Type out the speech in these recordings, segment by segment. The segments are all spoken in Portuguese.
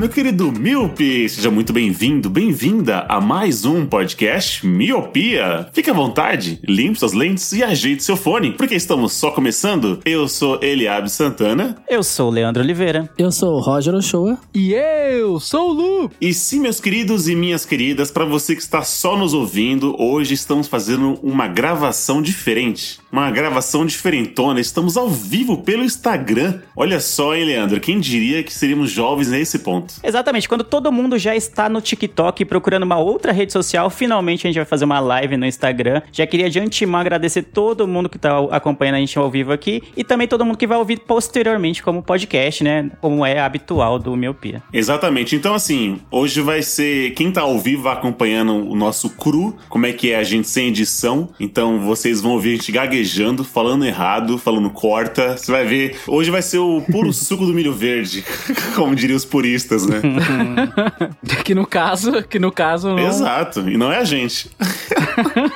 Meu querido Miope! Seja muito bem-vindo, bem-vinda a mais um podcast Miopia. Fique à vontade, limpe suas lentes e ajeite seu fone, porque estamos só começando. Eu sou Eliabe Santana Eu sou o Leandro Oliveira. Eu sou o Roger Ochoa. E eu sou o Lu. E sim, meus queridos e minhas queridas, para você que está só nos ouvindo, hoje estamos fazendo uma gravação diferente. Uma gravação diferentona. Estamos ao vivo pelo Instagram. Olha só, hein, Leandro? Quem diria que seríamos jovens nesse ponto? Exatamente, quando todo mundo já está no TikTok procurando uma outra rede social, finalmente a gente vai fazer uma live no Instagram. Já queria de antemão agradecer todo mundo que está acompanhando a gente ao vivo aqui e também todo mundo que vai ouvir posteriormente como podcast, né? Como é habitual do Miopia. Exatamente. Então, assim, hoje vai ser. Quem tá ao vivo acompanhando o nosso cru, como é que é a gente sem edição. Então, vocês vão ouvir a gente gaguejando, falando errado, falando corta. Você vai ver. Hoje vai ser o puro suco do milho verde, como diriam os puristas, né? Que no caso, que no caso não. Exato, e não é a gente.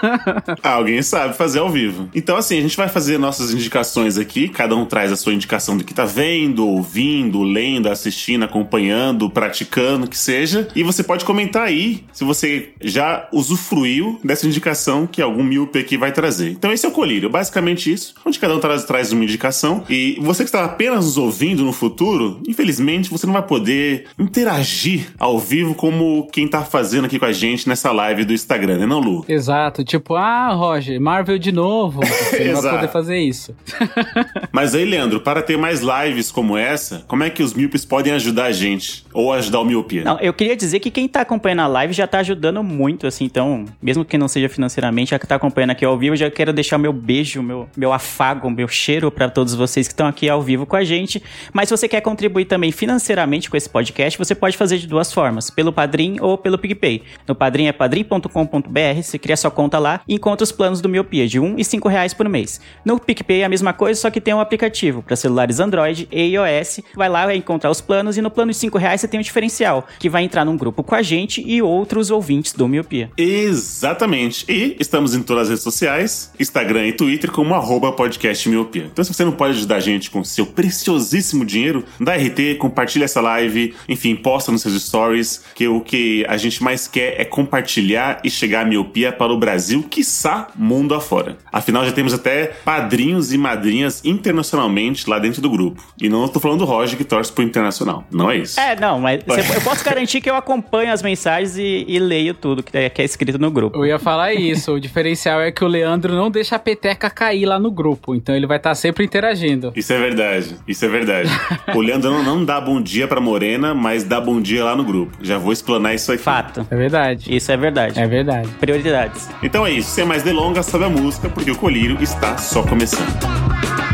Alguém sabe fazer ao vivo. Então, assim, a gente vai fazer nossas indicações aqui. Cada um traz a sua indicação do que tá vendo, ouvindo, lendo, assistindo, acompanhando, praticando, que seja. E você pode comentar aí se você já usufruiu dessa indicação que algum míope aqui vai trazer. Então, esse é o colírio. Basicamente isso, onde cada um traz, traz uma indicação. E você que está apenas nos ouvindo no futuro, infelizmente, você não vai poder interagir ao vivo como quem tá fazendo aqui com a gente nessa live do Instagram, né, não, Lu? Exato, tipo, ah, Roger, Marvel de novo. Você não vai poder fazer isso. Mas aí, Leandro, para ter mais lives como essa, como é que os míopes podem ajudar a gente? Ou ajudar o miopia? Não, eu queria dizer que quem tá acompanhando a live já tá ajudando muito, assim, então, mesmo que não seja financeiramente, já que tá acompanhando aqui ao vivo, já quero deixar meu beijo, meu, meu afago, meu cheiro pra todos vocês que estão aqui ao vivo com a gente. Mas se você quer contribuir também financeiramente com esse podcast, você pode fazer de duas formas, pelo Padrim ou pelo PicPay. No Padrim é padrim.com.br, você cria sua conta lá e encontra os planos do Miopia, de 1 e 5 reais por mês. No PicPay é a mesma coisa, só que tem um aplicativo para celulares Android e iOS. Vai lá, encontrar os planos e no plano de 5 reais você tem um diferencial, que vai entrar num grupo com a gente e outros ouvintes do Miopia. Exatamente. E estamos em todas as redes sociais, Instagram e Twitter, como arroba podcast miopia. Então, se você não pode ajudar a gente com seu preciosíssimo dinheiro, dá RT, compartilha essa live, enfim, posta nos seus stories, que o que a gente mais quer é compartilhar e chegar a miopia para o Brasil, quiçá mundo afora. Afinal, já temos até padrinhos e madrinhas internacionalmente lá dentro do grupo. E não estou falando do Roger que torce pro internacional. Não é isso. É, não, mas você- eu posso garantir que eu acompanho as mensagens e, e leio tudo que é, que é escrito no grupo. Eu ia falar isso. O diferencial é que o Leandro não deixa a peteca cair lá no grupo. Então ele vai estar sempre interagindo. Isso é verdade, isso é verdade. o Leandro não, não dá bom dia pra Morena, mas dá bom dia lá no grupo. Já vou explanar isso aqui. Fato. É verdade. Isso é verdade. É verdade. Prioridades. Então é isso, sem mais delongas, sobe a música, porque o colírio está só começando.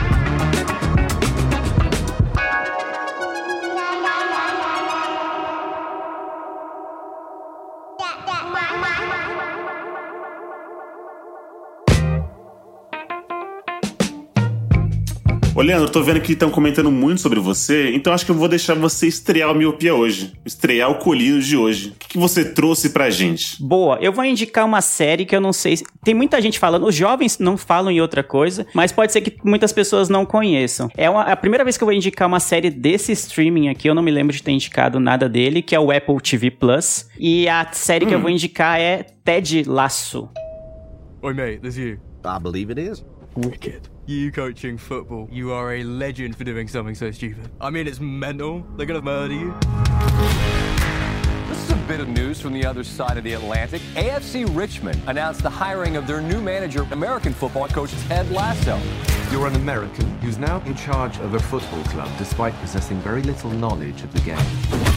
Ô, Leandro, tô vendo que estão comentando muito sobre você, então acho que eu vou deixar você estrear o Miopia hoje. Estrear o colírio de hoje. O que, que você trouxe pra gente? Boa, eu vou indicar uma série que eu não sei. se- Tem muita gente falando, os jovens não falam em outra coisa, mas pode ser que muitas pessoas não conheçam. É uma- a primeira vez que eu vou indicar uma série desse streaming aqui, eu não me lembro de ter indicado nada dele, que é o Apple TV Plus. E a série que eu vou indicar é Ted Lasso. Oi, mate, there's you. I believe it is. Wicked. You coaching football. You are a legend for doing something so stupid. I mean, it's mental. They're gonna murder you. This is a bit of news from the other side of the Atlantic. AFC Richmond announced the hiring of their new manager, American football coach Ted Lasso. You're an American. who's now in charge of a football club despite possessing very little knowledge of the game.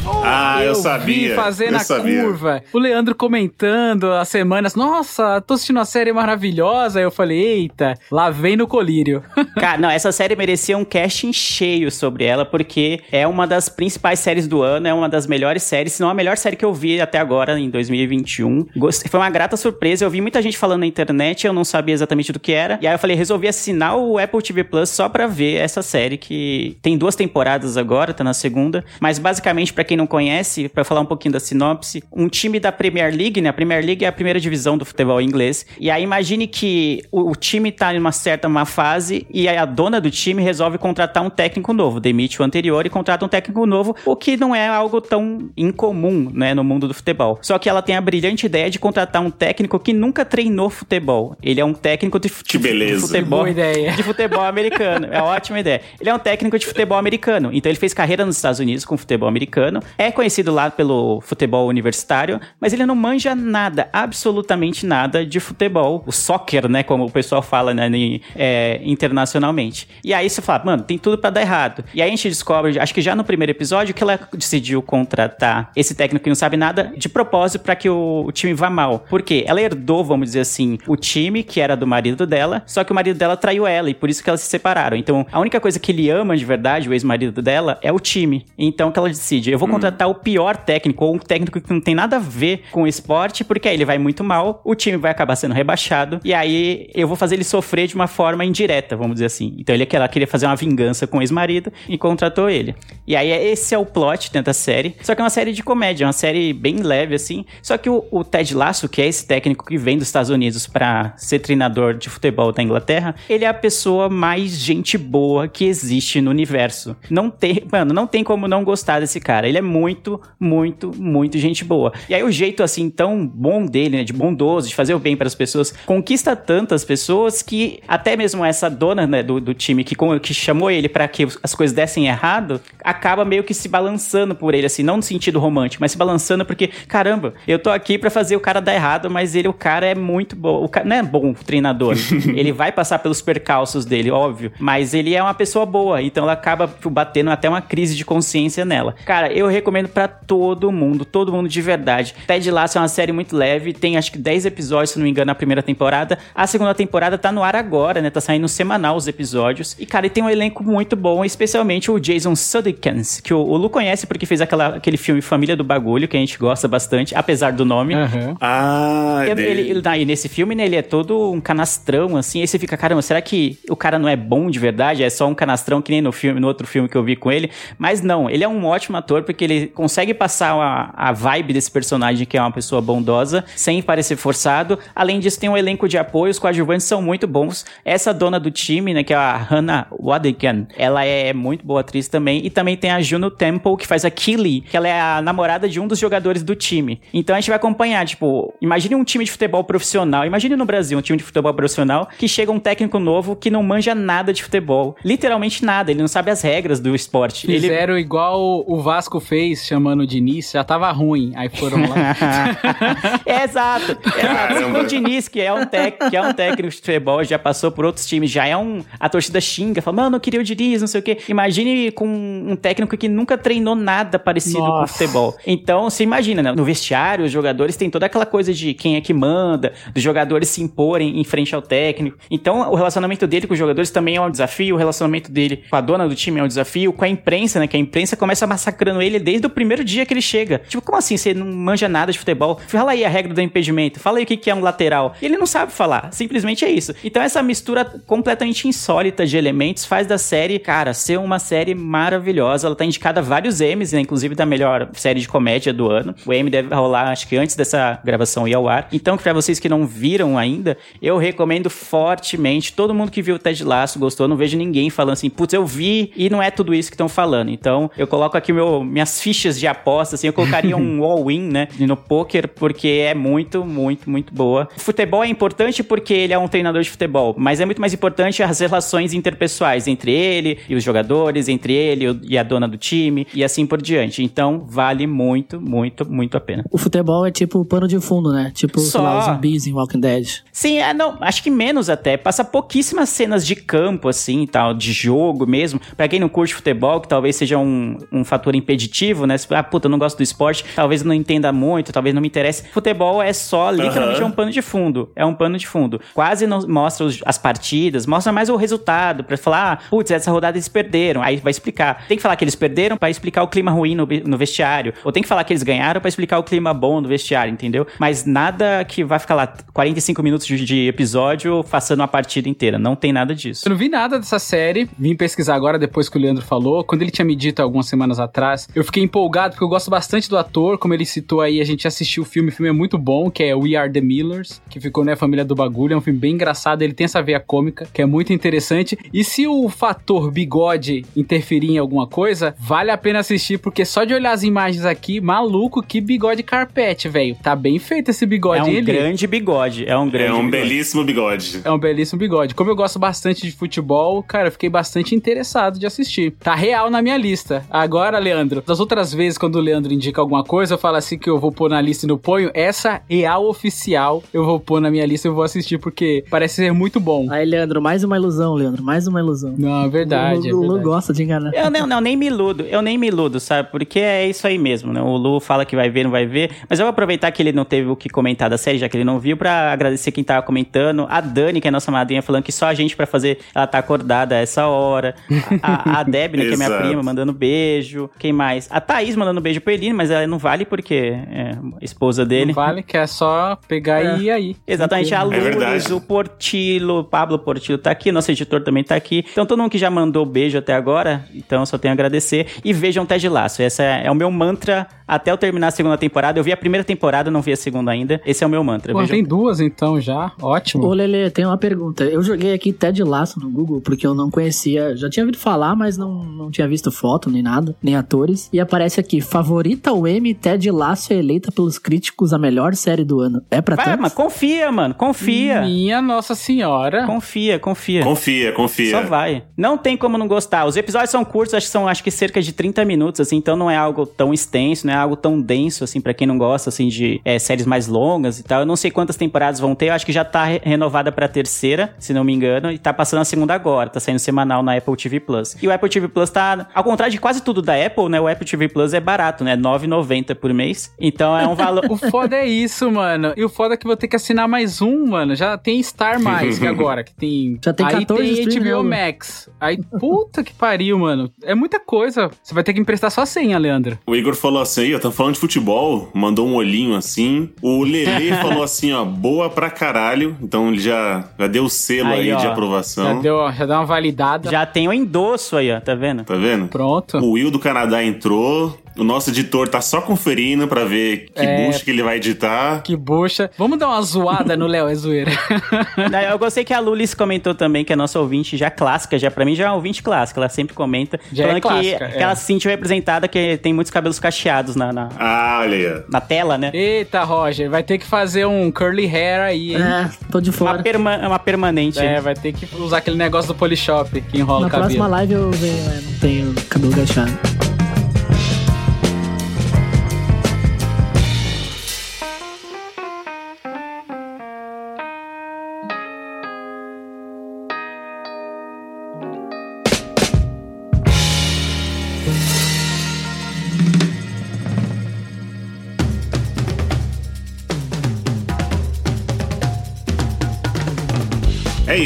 Ah, eu, vi sabia. fazendo eu a sabia. curva. O Leandro comentando as semanas. Nossa, tô assistindo uma série maravilhosa. Aí eu falei, eita, lá vem no colírio. Cara, não, essa série merecia um casting cheio sobre ela, porque é uma das principais séries do ano, é uma das melhores séries, se não a melhor série que eu vi até agora, em 2021. Gostei, foi uma grata surpresa, eu vi muita gente falando na internet, eu não sabia exatamente do que era, e aí eu falei, resolvi assinar o Apple TV Plus só pra ver essa série, que tem duas temporadas agora, tá na segunda, mas basicamente, pra quem não conhece, pra falar um pouquinho da sinopse, um time da Premier League, né, a Premier League é a primeira divisão do futebol inglês, e aí imagine que o, o time tá em uma certa má fase, e aí a dona do time resolve contratar um técnico novo, demite o anterior e contrata um técnico novo, o que não é algo tão incomum, né, no mundo do futebol. Só que ela tem a brilhante ideia de contratar um técnico que nunca treinou futebol. Ele é um técnico de, fu- Que beleza. de futebol, Boa ideia. de futebol americano. É ótima ideia. Ele é um técnico de futebol americano. Então ele fez carreira nos Estados Unidos com futebol americano. É conhecido lá pelo futebol universitário, mas ele não manja nada, absolutamente nada de futebol. O soccer, né, como o pessoal fala né, é, internacionalmente. E aí você fala, mano, tem tudo pra dar errado. E aí a gente descobre, acho que já no primeiro episódio, que ela decidiu contratar esse técnico que não sabe nada de propósito pra que o, o time vá mal. Por quê? Ela herdou, vamos dizer assim, o time que era do marido dela, só que o marido dela traiu ela e por isso que elas se separaram. Então, a única coisa que ele ama de verdade, o ex-marido dela, é o time. Então, que ela decide, eu vou contratar o pior técnico ou um técnico que não tem nada a ver com o esporte, porque aí ele vai muito mal, o time vai acabar sendo rebaixado e aí eu vou fazer ele sofrer de uma forma indireta, vamos dizer assim. Então, ele ela queria fazer uma vingança com o ex-marido e contratou ele. E aí esse é o plot dentro da série. Só que é uma série de comédia, é uma série bem leve assim. Só que o, o Ted Lasso, que é esse técnico que vem dos Estados Unidos pra ser treinador de futebol da Inglaterra, ele é a pessoa mais gente boa que existe no universo. Não tem, mano, não tem como não gostar desse cara. Ele é muito, muito, muito gente boa. E aí o jeito assim tão bom dele, né, de bondoso, de fazer o bem para as pessoas, conquista tantas pessoas que até mesmo essa dona né, do, do time que, que chamou ele para que as coisas dessem errado, acaba meio que se balançando por ele, assim, não no sentido romântico, mas se balançando porque, caramba, eu tô aqui para fazer o cara dar errado, mas ele, o cara é muito bom. O cara não é bom treinador. ele vai passar pelos percalços dele, óbvio, mas ele é uma pessoa boa, então ela acaba batendo até uma crise de consciência nela. Cara, eu recomendo para todo mundo, todo mundo de verdade. Ted Lasso é uma série muito leve, tem acho que 10 episódios, se não me engano, na primeira temporada. A segunda temporada tá no ar agora, né? Tá saindo semanal os episódios. E, cara, ele tem um elenco muito bom, especialmente o Jason Sudeikis, que o, o Lu conhece porque fez aquela, aquele filme Família do Bagulho, que a gente gosta bastante, apesar do nome. Aham. Ah, Ele, ele, ele- daí, nesse filme, né, ele é todo um canastrão, assim, aí você fica, caramba, será que o cara não é bom de verdade? É só um canastrão que nem no filme, no outro filme que eu vi com ele. Mas não, ele é um ótimo ator, porque ele consegue passar a, a vibe desse personagem, que é uma pessoa bondosa, sem parecer forçado. Além disso, tem um elenco de apoio, os coadjuvantes são muito bons. Essa dona do time, né, que é a Hannah Wadegan, ela é muito boa atriz também. E também tem a Juno Temple, que faz a Killy, que ela é a namorada de um dos jogadores do time. Então a gente vai acompanhar, tipo, imagine um time de futebol profissional, imagine no Brasil um time de futebol profissional que chega um técnico novo que não manja nada de futebol. Literalmente nada, ele não sabe as regras do esporte. Ele Fizeram igual o Vasco fez, chamando o Diniz, já tava ruim. Aí foram lá. é, exato. exato. Caramba. O Diniz, que é, um tec, que é um técnico de futebol, já passou por outros times, já é um. A torcida xinga, fala, mano, eu queria o Diniz, não sei o quê. Imagine com um técnico que nunca treinou nada parecido com Nossa. futebol. Então, você imagina, né? No vestiário, os jogadores têm toda aquela coisa de quem é que manda, dos jogadores se imporem em frente ao técnico. Então, o relacionamento dele com os jogadores também é um desafio, o relacionamento dele com a dona do time é um desafio, com a imprensa, né? Que a imprensa começa massacrando ele desde o primeiro dia que ele chega. Tipo, como assim? Você não manja nada de futebol? Fala aí a regra do impedimento, fala aí o que é um lateral. E ele não sabe falar, simplesmente é isso. Então, essa mistura completamente insólita de elementos faz da série, cara, ser uma série maravilhosa. Ela tá indicada a vários Emmys, né? Inclusive da melhor série de comédia do ano. O Emmy deve rolar, acho que antes dessa gravação ir ao ar. Então, pra vocês que não viram ainda, eu recomendo fortemente. Todo mundo que viu o Ted Lasso gostou. Não vejo ninguém falando assim, putz, eu vi e não é tudo isso que estão falando. Então, eu coloco aqui meu, minhas fichas de aposta, assim, eu colocaria um all-in, né? No poker, porque é muito, muito, muito boa. Futebol é importante porque ele é um treinador de futebol, mas é muito mais importante as relações interpessoais entre ele e os jogadores, entre ele e a dona do time e assim por diante. Então, vale muito, muito, muito a pena. O futebol é tipo pano de fundo, né? Tipo, sei lá, Só. os zumbis em Walking Dead. Sim, é, não, acho que menos até. Passa pouquíssimas cenas de campo, assim, tal, de jogo mesmo. Pra quem não curte futebol, que talvez seja um, um fator impeditivo, né? Ah, puta, eu não gosto do esporte, talvez eu não entenda muito, talvez não me interesse. Futebol é só, literalmente, Aham. é um pano de fundo. É um pano de fundo. Quase não mostra os- as partidas, mostra mais o resultado, pra falar, ah, putz, essa rodada eles perderam. Aí vai explicar. Tem que falar que eles perderam pra explicar o clima ruim no, no vestiário. Ou tem que falar que eles ganharam pra explicar o clima bom no vestiário, entendeu? Mas nada que vai ficar lá 45 minutos de, de episódio passando a partida inteira. Não tem nada disso. Eu não vi nada dessa série, vim pesquisar agora depois que o Leandro falou. Quando ele tinha me dito algumas semanas atrás, eu fiquei empolgado porque eu gosto bastante do ator. Como ele citou aí, a gente assistiu o filme, o filme é muito bom, que é We Are the Millers, que ficou na família do bagulho. É um filme bem engraçado, ele tem essa veia cômica, que é muito interessante. E se o fator bigode interferir em alguma coisa, vale a pena assistir, porque só de olhar as imagens aqui, maluco, que bigode carpete, velho. Tá bem feito esse bigode, É um grande bigode. É um grande É um bigode. belíssimo bigode. É um belíssimo bigode. Como eu gosto bastante de futebol, cara, eu fiquei bastante interessado de assistir. Tá real na minha lista. Agora, Leandro, das outras vezes, quando o Leandro indica alguma coisa, eu falo assim que eu vou pôr na lista e não ponho. Essa real oficial eu vou pôr na minha lista e eu vou assistir, porque parece ser muito bom. Aí, Leandro, mais uma ilusão, Leandro, mais uma ilusão. Não, é verdade. o Lu, é o Lu gosta de enganar. Eu não, não, nem me iludo, eu nem me iludo, sabe? Porque é isso aí mesmo, né? O Lu fala que vai ver, não vai ver. Mas eu vou aproveitar que ele não teve o que comentar da série, já que ele não viu, pra agradecer quem tava comentando. A Dani, que é a nossa madrinha, falando que só a gente pra fazer, ela tá acordada a essa hora. A, a Deb, né, que é minha prima, mandando beijo. Quem mais? A Thaís mandando beijo pro Eline, mas ela não vale porque é esposa dele. Não vale que é só pegar É. e ir aí. Exatamente, a É Lourdes, verdade. o Portilo, o Pablo Portilo tá aqui, nosso editor também tá aqui. Então, todo mundo que já mandou beijo até agora, então eu só tenho a agradecer. E vejam Ted Laço, essa é, é o meu mantra até eu terminar a segunda temporada. Eu vi a primeira temporada, não vi a segunda ainda. Esse é o meu mantra. Pô, Vejam tem duas então já. Ótimo. Ô, Lele, tem uma pergunta. Eu joguei aqui Ted Laço no Google porque eu não conhecia. Já tinha ouvido falar, mas não, não tinha visto foto nem nada, nem atores. E aparece aqui: favorita o M, Ted Laço é eleita pelos críticos a melhor série do ano. É pra tanto? mas confia, mano, confia. Minha Nossa Senhora. Confia, confia. Confia, confia. Só vai. Não tem como não gostar. Os episódios são curtos, acho que são acho que cerca de 30 minutos, assim, então não é algo tão extenso, não é algo tão denso, assim, pra quem não gosta, assim, de é, séries mais longas e tal. Eu não sei quantas temporadas vão ter, eu acho que já tá re- renovada pra terceira, se não me engano, e tá passando a segunda agora, tá saindo semanal na Apple TV Plus. E o Apple TV Plus tá, ao contrário de quase tudo da Apple, né, o Apple TV Plus é barato, né, 9,90 por mês. Então é um valor... O foda é isso, mano. E o foda é que vou ter que assinar mais um, mano. Já tem Star Mais que agora, que tem. Já tem Aí 14 tem streaming, HBO? Max. Aí, puta que pariu, mano. É muita coisa. Você vai ter que emprestar só a senha, Leandro. O Igor falou assim, aí, ó, tá falando de futebol, mandou um olhinho assim. O Lele falou assim, ó, boa pra caralho. Então ele já, já deu o selo aí, Aí, de. Aprovação. Já deu, já deu uma validada. Já tem o endosso aí, ó, tá vendo? Tá vendo? Pronto. O Will do Canadá entrou. O nosso editor tá só conferindo pra ver que É. bucha que ele vai editar. Que bucha. Vamos dar uma zoada no Léo, é zoeira. Não, Eu gostei que a Lulis comentou também, que é nossa ouvinte já clássica, já pra mim já é uma ouvinte clássica, ela sempre comenta. Já é falando clássica, que, é. que ela se sentiu representada, que tem muitos cabelos cacheados na, na, Ah, olha na tela, né? Eita, Roger, vai ter que fazer um curly hair aí, hein? É, tô de Uma, fora. perma, uma permanente. É, vai ter que usar aquele negócio do Polishop que enrola Na o cabelo. próxima live eu venho, é, não tenho cabelo gachado.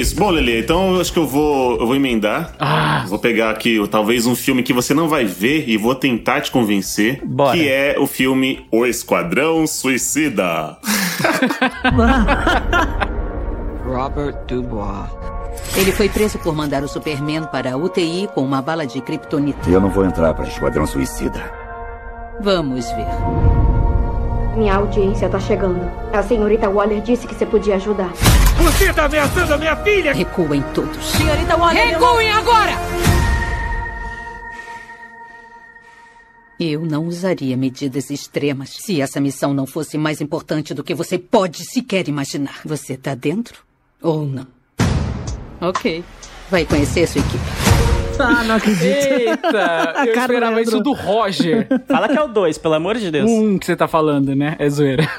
Isso. Bom, Lele, então eu acho que eu vou, eu vou emendar. Ah. Vou pegar aqui talvez um filme que você não vai ver e vou tentar te convencer. Bora. Que é o filme O Esquadrão Suicida. Robert Dubois. Ele foi preso por mandar o Superman para a UTI com uma bala de kryptonita. Eu não vou entrar para Esquadrão Suicida. Vamos ver. Minha audiência tá chegando. A senhorita Waller disse que você podia ajudar. Você tá ameaçando a minha filha! Recuem todos. Senhorita Waller, Recuem agora! Eu não usaria medidas extremas se essa missão não fosse mais importante do que você pode sequer imaginar. Você tá dentro ou não? Ok. Vai conhecer sua equipe. Ah, não acredito. Eita, A eu cara esperava Leandro. isso do Roger. Fala que é o 2, pelo amor de Deus. Um que você tá falando, né? É zoeira.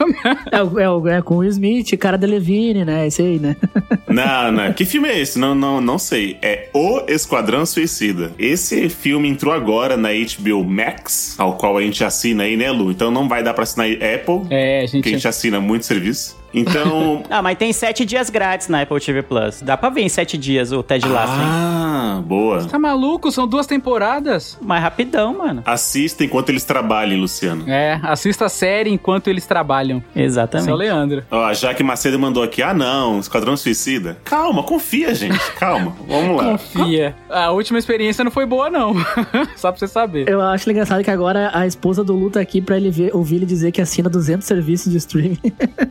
É, o- é, é com o Will Smith, cara da Levine, né? Esse aí, né? Não, não. Que filme é esse? Não, não, não sei. É O Esquadrão Suicida. Esse filme entrou agora na HBO Max, ao qual a gente assina aí, né, Lu? Então não vai dar pra assinar Apple, É, a gente. que a gente assina muito serviço. Então. Ah, mas tem sete dias grátis na Apple TV Plus. Dá pra ver em sete dias o Ted Lasso, hein? ah, boa. Tá maluco? São duas temporadas. Mais rapidão, mano. Assista enquanto eles trabalhem, Luciano. É, assista a série enquanto eles trabalham. Esse é o Exatamente. Leandro. Ó, a Jaque Macedo mandou aqui: ah, não, Esquadrão Suicida. Calma, confia, gente. Calma. Vamos lá. Confia. A última experiência não foi boa, não. Só pra você saber. Eu acho engraçado que agora a esposa do Lu tá aqui pra ele ver, ouvir ele dizer que assina 200 serviços de streaming.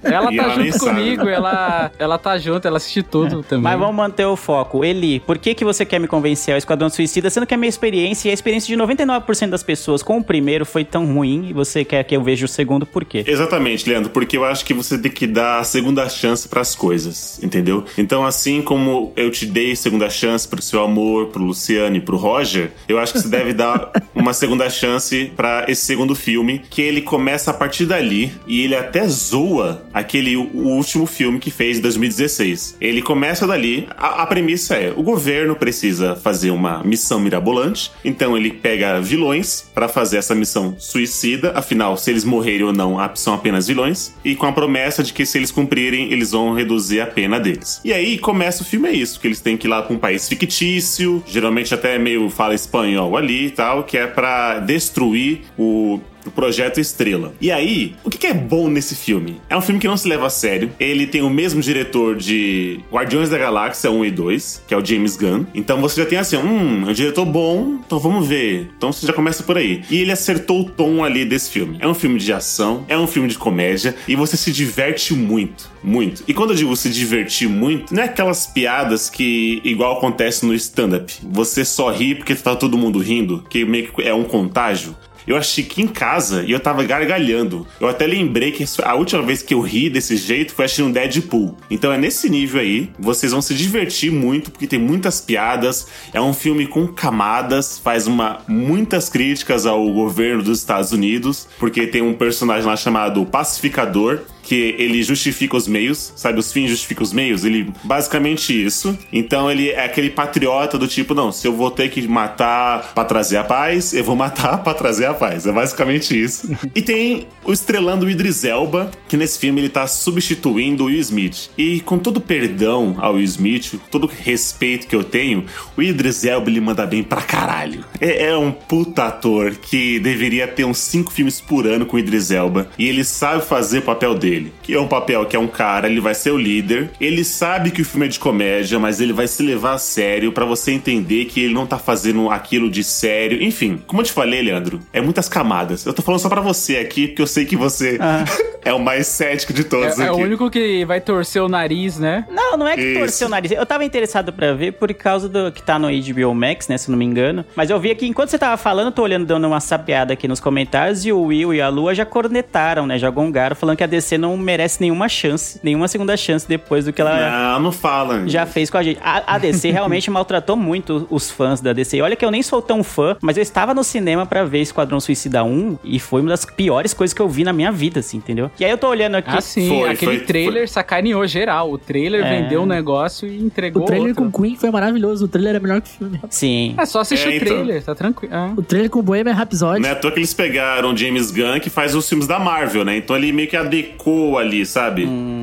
Ela E tá ela nem junto sabe. comigo, ela, ela tá junto, ela assiste tudo também. Mas vamos manter o foco. Eli, por que, que você quer me convencer ao Esquadrão Suicida, sendo que a minha experiência e a experiência de 99% das pessoas com o primeiro foi tão ruim e você quer que eu veja o segundo por quê? Exatamente, Leandro, porque eu acho que você tem que dar a segunda chance pras coisas, entendeu? Então, assim como eu te dei segunda chance pro seu amor, pro Luciano e pro Roger, eu acho que você deve dar uma segunda chance pra esse segundo filme, que ele começa a partir dali e ele até zoa aquele o último filme que fez em 2016. Ele começa dali, a, a premissa é: o governo precisa fazer uma missão mirabolante, então ele pega vilões pra fazer essa missão suicida, afinal, se eles morrerem ou não, são apenas vilões, e com a promessa de que se eles cumprirem, eles vão reduzir a pena deles. E aí começa o filme é isso, que eles têm que ir lá pra um país fictício, geralmente até meio fala espanhol ali e tal, que é pra destruir o o Projeto Estrela. E aí, o que é bom nesse filme? É um filme que não se leva a sério. Ele tem o mesmo diretor de Guardiões da Galáxia 1 e 2, que é o James Gunn. Então você já tem assim, hum, é um diretor bom, então vamos ver. Então você já começa por aí. E ele acertou o tom ali desse filme. É um filme de ação, é um filme de comédia, e você se diverte muito. Muito. E quando eu digo se divertir muito, não é aquelas piadas que, igual acontece no stand-up, você só ri porque tá todo mundo rindo, que meio que é um contágio. Eu achei que em casa e eu tava gargalhando. Eu até lembrei que a última vez que eu ri desse jeito foi assistindo Deadpool. Então é nesse nível aí, vocês vão se divertir muito porque tem muitas piadas. É um filme com camadas, faz uma muitas críticas ao governo dos Estados Unidos, porque tem um personagem lá chamado Pacificador que ele justifica os meios, sabe? Os fins justificam os meios. Ele basicamente isso. Então ele é aquele patriota do tipo, não, se eu vou ter que matar pra trazer a paz, eu vou matar pra trazer a paz. É basicamente isso. e tem o estrelando o Idris Elba, que nesse filme ele tá substituindo o Will Smith. E com todo perdão ao Will Smith, todo respeito que eu tenho, o Idris Elba ele manda bem pra caralho. É, é um puta ator que deveria ter uns cinco filmes por ano com o Idris Elba. E ele sabe fazer o papel dele. Que é um papel que é um cara, ele vai ser o líder. Ele sabe que o filme é de comédia, mas ele vai se levar a sério pra você entender que ele não tá fazendo aquilo de sério. Enfim, como eu te falei, Leandro, é muitas camadas. Eu tô falando só pra você aqui, porque eu sei que você é o mais cético de todos É, é aqui. o único que vai torcer o nariz, né? Não, não é que Isso. torceu o nariz. Eu tava interessado pra ver por causa do que tá no HBO Max, né? Se eu não me engano. Mas eu vi aqui, enquanto você tava falando, eu tô olhando, dando uma sapeada aqui nos comentários, e o Will e a Lua já cornetaram, né? Já gongaram, falando que a DC não merece nenhuma chance, nenhuma segunda chance depois do que ela. Não, não fala. Já fez com a gente. A, a DC realmente maltratou muito os fãs da DC. Olha que eu nem sou tão fã, mas eu estava no cinema pra ver Esquadrão Suicida 1 e foi uma das piores coisas que eu vi na minha vida, assim, entendeu? E aí eu tô olhando aqui. Ah, sim. Foi, aquele foi, trailer sacaneou geral. O trailer É. vendeu um negócio e entregou O trailer outro. com Queen foi maravilhoso. O trailer é melhor que o filme. Sim. É só assistir É, o então. trailer, tá tranquilo. Ah. O trailer com Bohemian Rhapsody. Não é à toa que eles pegaram o James Gunn, que faz os filmes da Marvel, né? Então ele meio que adequou ali, sabe? Hum,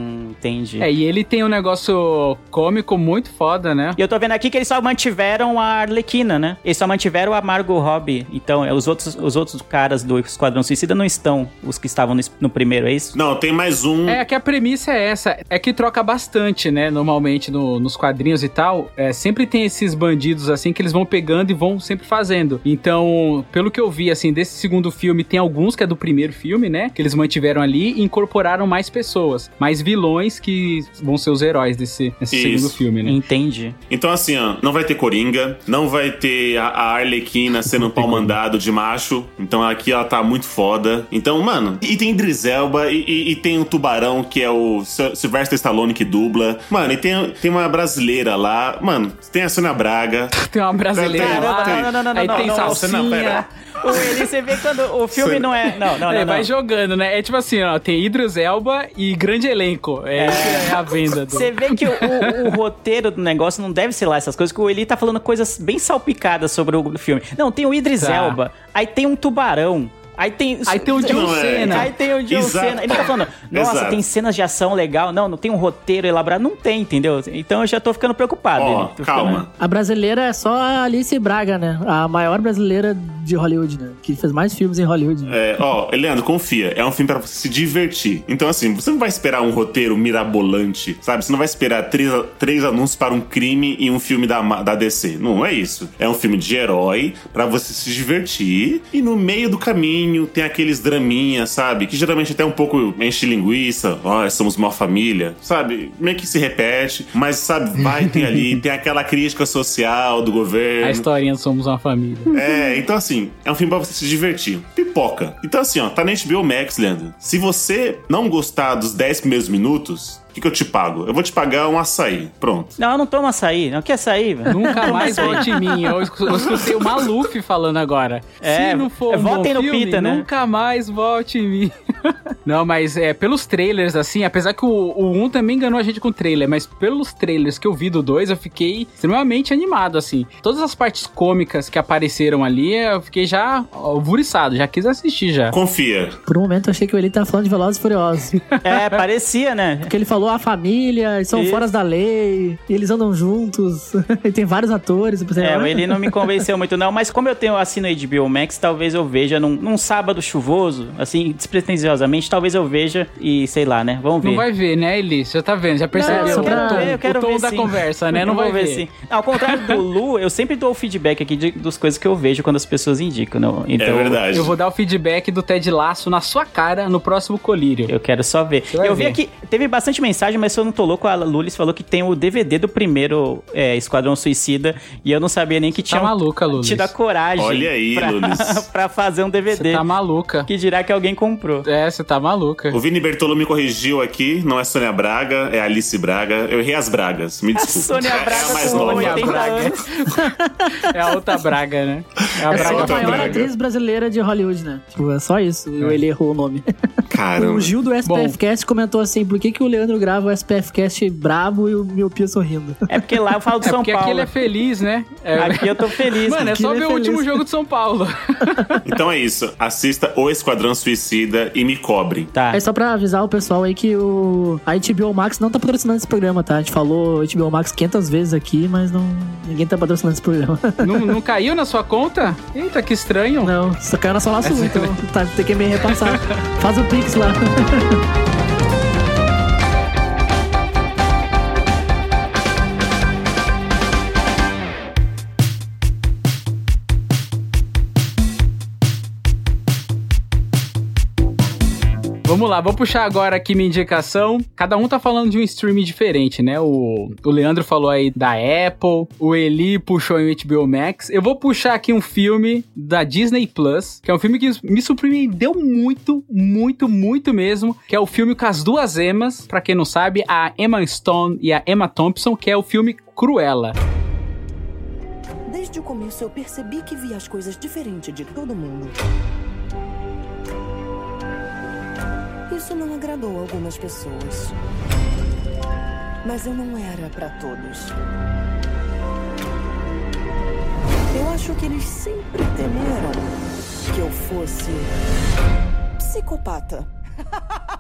entendi. É, e ele tem um negócio cômico muito foda, né? E eu tô vendo aqui que eles só mantiveram a Arlequina, né? Eles só mantiveram a Margot Robbie. Então, é, os outros, os outros caras do Esquadrão Suicida não estão, os que estavam no, no primeiro, é isso? Não, tem mais um. É que a premissa é essa, é que troca bastante, né? Normalmente no- nos quadrinhos e tal, é, sempre tem esses bandidos assim que eles vão pegando e vão sempre fazendo. Então, pelo que eu vi assim desse segundo filme, tem alguns que é do primeiro filme, né? Que eles mantiveram ali e incorporaram mais pessoas, mais vilões vilões que vão ser os heróis desse, desse segundo filme, né? Entendi. Então, assim, ó, não vai ter Coringa, não vai ter a, a Arlequina sendo um pau mandado de macho. Então aqui ela tá muito foda. Então, mano, e tem Idris Elba, e, e- e tem o Tubarão, que é o Sy- Sylvester Stallone que dubla. Mano, e tem, tem uma brasileira lá. Mano, tem a Sônia Braga. Tem uma brasileira Tem- lá, tem- Não, não, não, não, aí não, tem não, salsinha. não, pera. O Eli, você vê quando o filme Você- não é. Não, não, é, não. vai não. jogando, né? É tipo assim, ó, tem Idris Elba e grande elenco. É, essa é a venda do... Você vê que o, o- o roteiro do negócio não deve ser lá essas coisas, que o Eli tá falando coisas bem salpicadas sobre o filme. Não, tem o Idris Tá. Elba, aí tem um tubarão. Aí tem, Aí tem o John Não, é. Cena. Aí tem o John Exato. Cena. Ele tá falando, nossa, Exato. tem cenas de ação legal. Não, não tem um roteiro elaborado. Não tem, entendeu? Então eu já tô ficando preocupado. Tô calma. A brasileira é só a Alice Braga, né? A maior brasileira de Hollywood, né? Que fez mais filmes em Hollywood. né? É, ó, Leandro, confia. É um filme pra você se divertir. Então, assim, você não vai esperar um roteiro mirabolante, sabe? Você não vai esperar três, três anúncios para um crime e um filme da, da DC. Não é isso. É um filme de herói pra você se divertir. E no meio do caminho tem aqueles draminhas, sabe? Que geralmente até um pouco enche linguiça. Ó, somos uma família, sabe? Meio que se repete. Mas, sabe, vai ter ali, tem aquela crítica social do governo. A historinha Somos uma Família. É, então assim, é um filme pra você se divertir. Pipoca. Então assim, ó, tá na HBO Max, Leandro. Se você não gostar dos 10 primeiros minutos, que, que eu te pago? Eu vou te pagar um açaí. Pronto. Não, eu não tomo açaí. Não quer açaí, velho? Nunca mais vote em mim. Eu escu- eu escutei o Maluf falando agora. É, Se não for um votem bom no filme, Pita, né? nunca mais vote em mim. Não, mas é, pelos trailers, assim, apesar que o, o 1 também enganou a gente com o trailer, mas pelos trailers que eu vi do 2, eu fiquei extremamente animado, assim. Todas as partes cômicas que apareceram ali, eu fiquei já alvoriçado, já quis assistir já. Confia. Por um momento eu achei que o Eli tava falando de Velozes e Furiosos. É, parecia, né? Porque ele falou a família, eles são Isso. fora da lei, e eles andam juntos, e tem vários atores. eu pensei, É, "Ah, ele não me convenceu muito, não. Mas como eu tenho assino HBO Max, talvez eu veja num, num sábado chuvoso, assim, despretensiosamente, talvez eu veja e sei lá, né? Vamos ver. Não vai ver, né, Eli? Você já tá vendo, já percebeu só o pra- tom, ver, eu quero o tom ver da sim. conversa, né? Não Eu vai vou ver. sim. Ao contrário do Lu, eu sempre dou o feedback aqui de, das coisas que eu vejo quando as pessoas indicam. Não? Então, é verdade. Eu vou dar o feedback do Ted Laço na sua cara no próximo colírio. Eu quero só ver. Eu vi ver. aqui, teve bastante mensagem, mas se eu não tô louco, a Lulis falou que tem o DVD do primeiro é, Esquadrão Suicida e eu não sabia nem que tinha Tá maluca, Lulis. tido a coragem Olha aí, pra, Lulis. pra fazer um Você DVD. tá maluca. Que dirá que alguém comprou. É, você tá maluca. O Vini Bertolo me corrigiu aqui, não é Sônia Braga, é Alice Braga. Eu errei as Bragas, me desculpa. Sônia É- Braga é a mais nova. 80 Braga. É a outra Braga, né? É a É Braga a maior Braga. atriz brasileira de Hollywood, né? Tipo, é só isso. E ele errou o nome. Caramba. O Gil do SPF Cast comentou assim: por que, que o Leandro grava o SPF Cast brabo e o Miopia sorrindo? É porque lá eu falo de É São porque Paulo. aqui ele é feliz, né? É- Aqui eu tô feliz. Mano, é só ele ver é o último jogo de São Paulo. Então é isso. Assista O Esquadrão Suicida e me cobre. Tá. É só pra avisar o pessoal aí que o a HBO Max não tá patrocinando esse programa, tá? A gente falou HBO Max 500 vezes aqui, mas não ninguém tá patrocinando esse programa. não, não caiu na sua conta? Eita, que estranho. Não, só caiu na sua laço, então tá, tem que me repassar. Faz o Pix lá. Vamos lá, vou puxar agora aqui minha indicação. Cada um tá falando de um stream diferente, né? O, o Leandro falou aí da Apple, o Eli puxou em HBO Max. Eu vou puxar aqui um filme da Disney Plus, que é um filme que me surpreendeu muito, muito, muito mesmo, que é o filme com as duas Emmas, pra quem não sabe, a Emma Stone e a Emma Thompson, que é o filme Cruella. Desde o começo eu percebi que via as coisas diferente de todo mundo. Isso não agradou algumas pessoas. Mas eu não era pra todos. Eu acho que eles sempre temeram que eu fosse psicopata.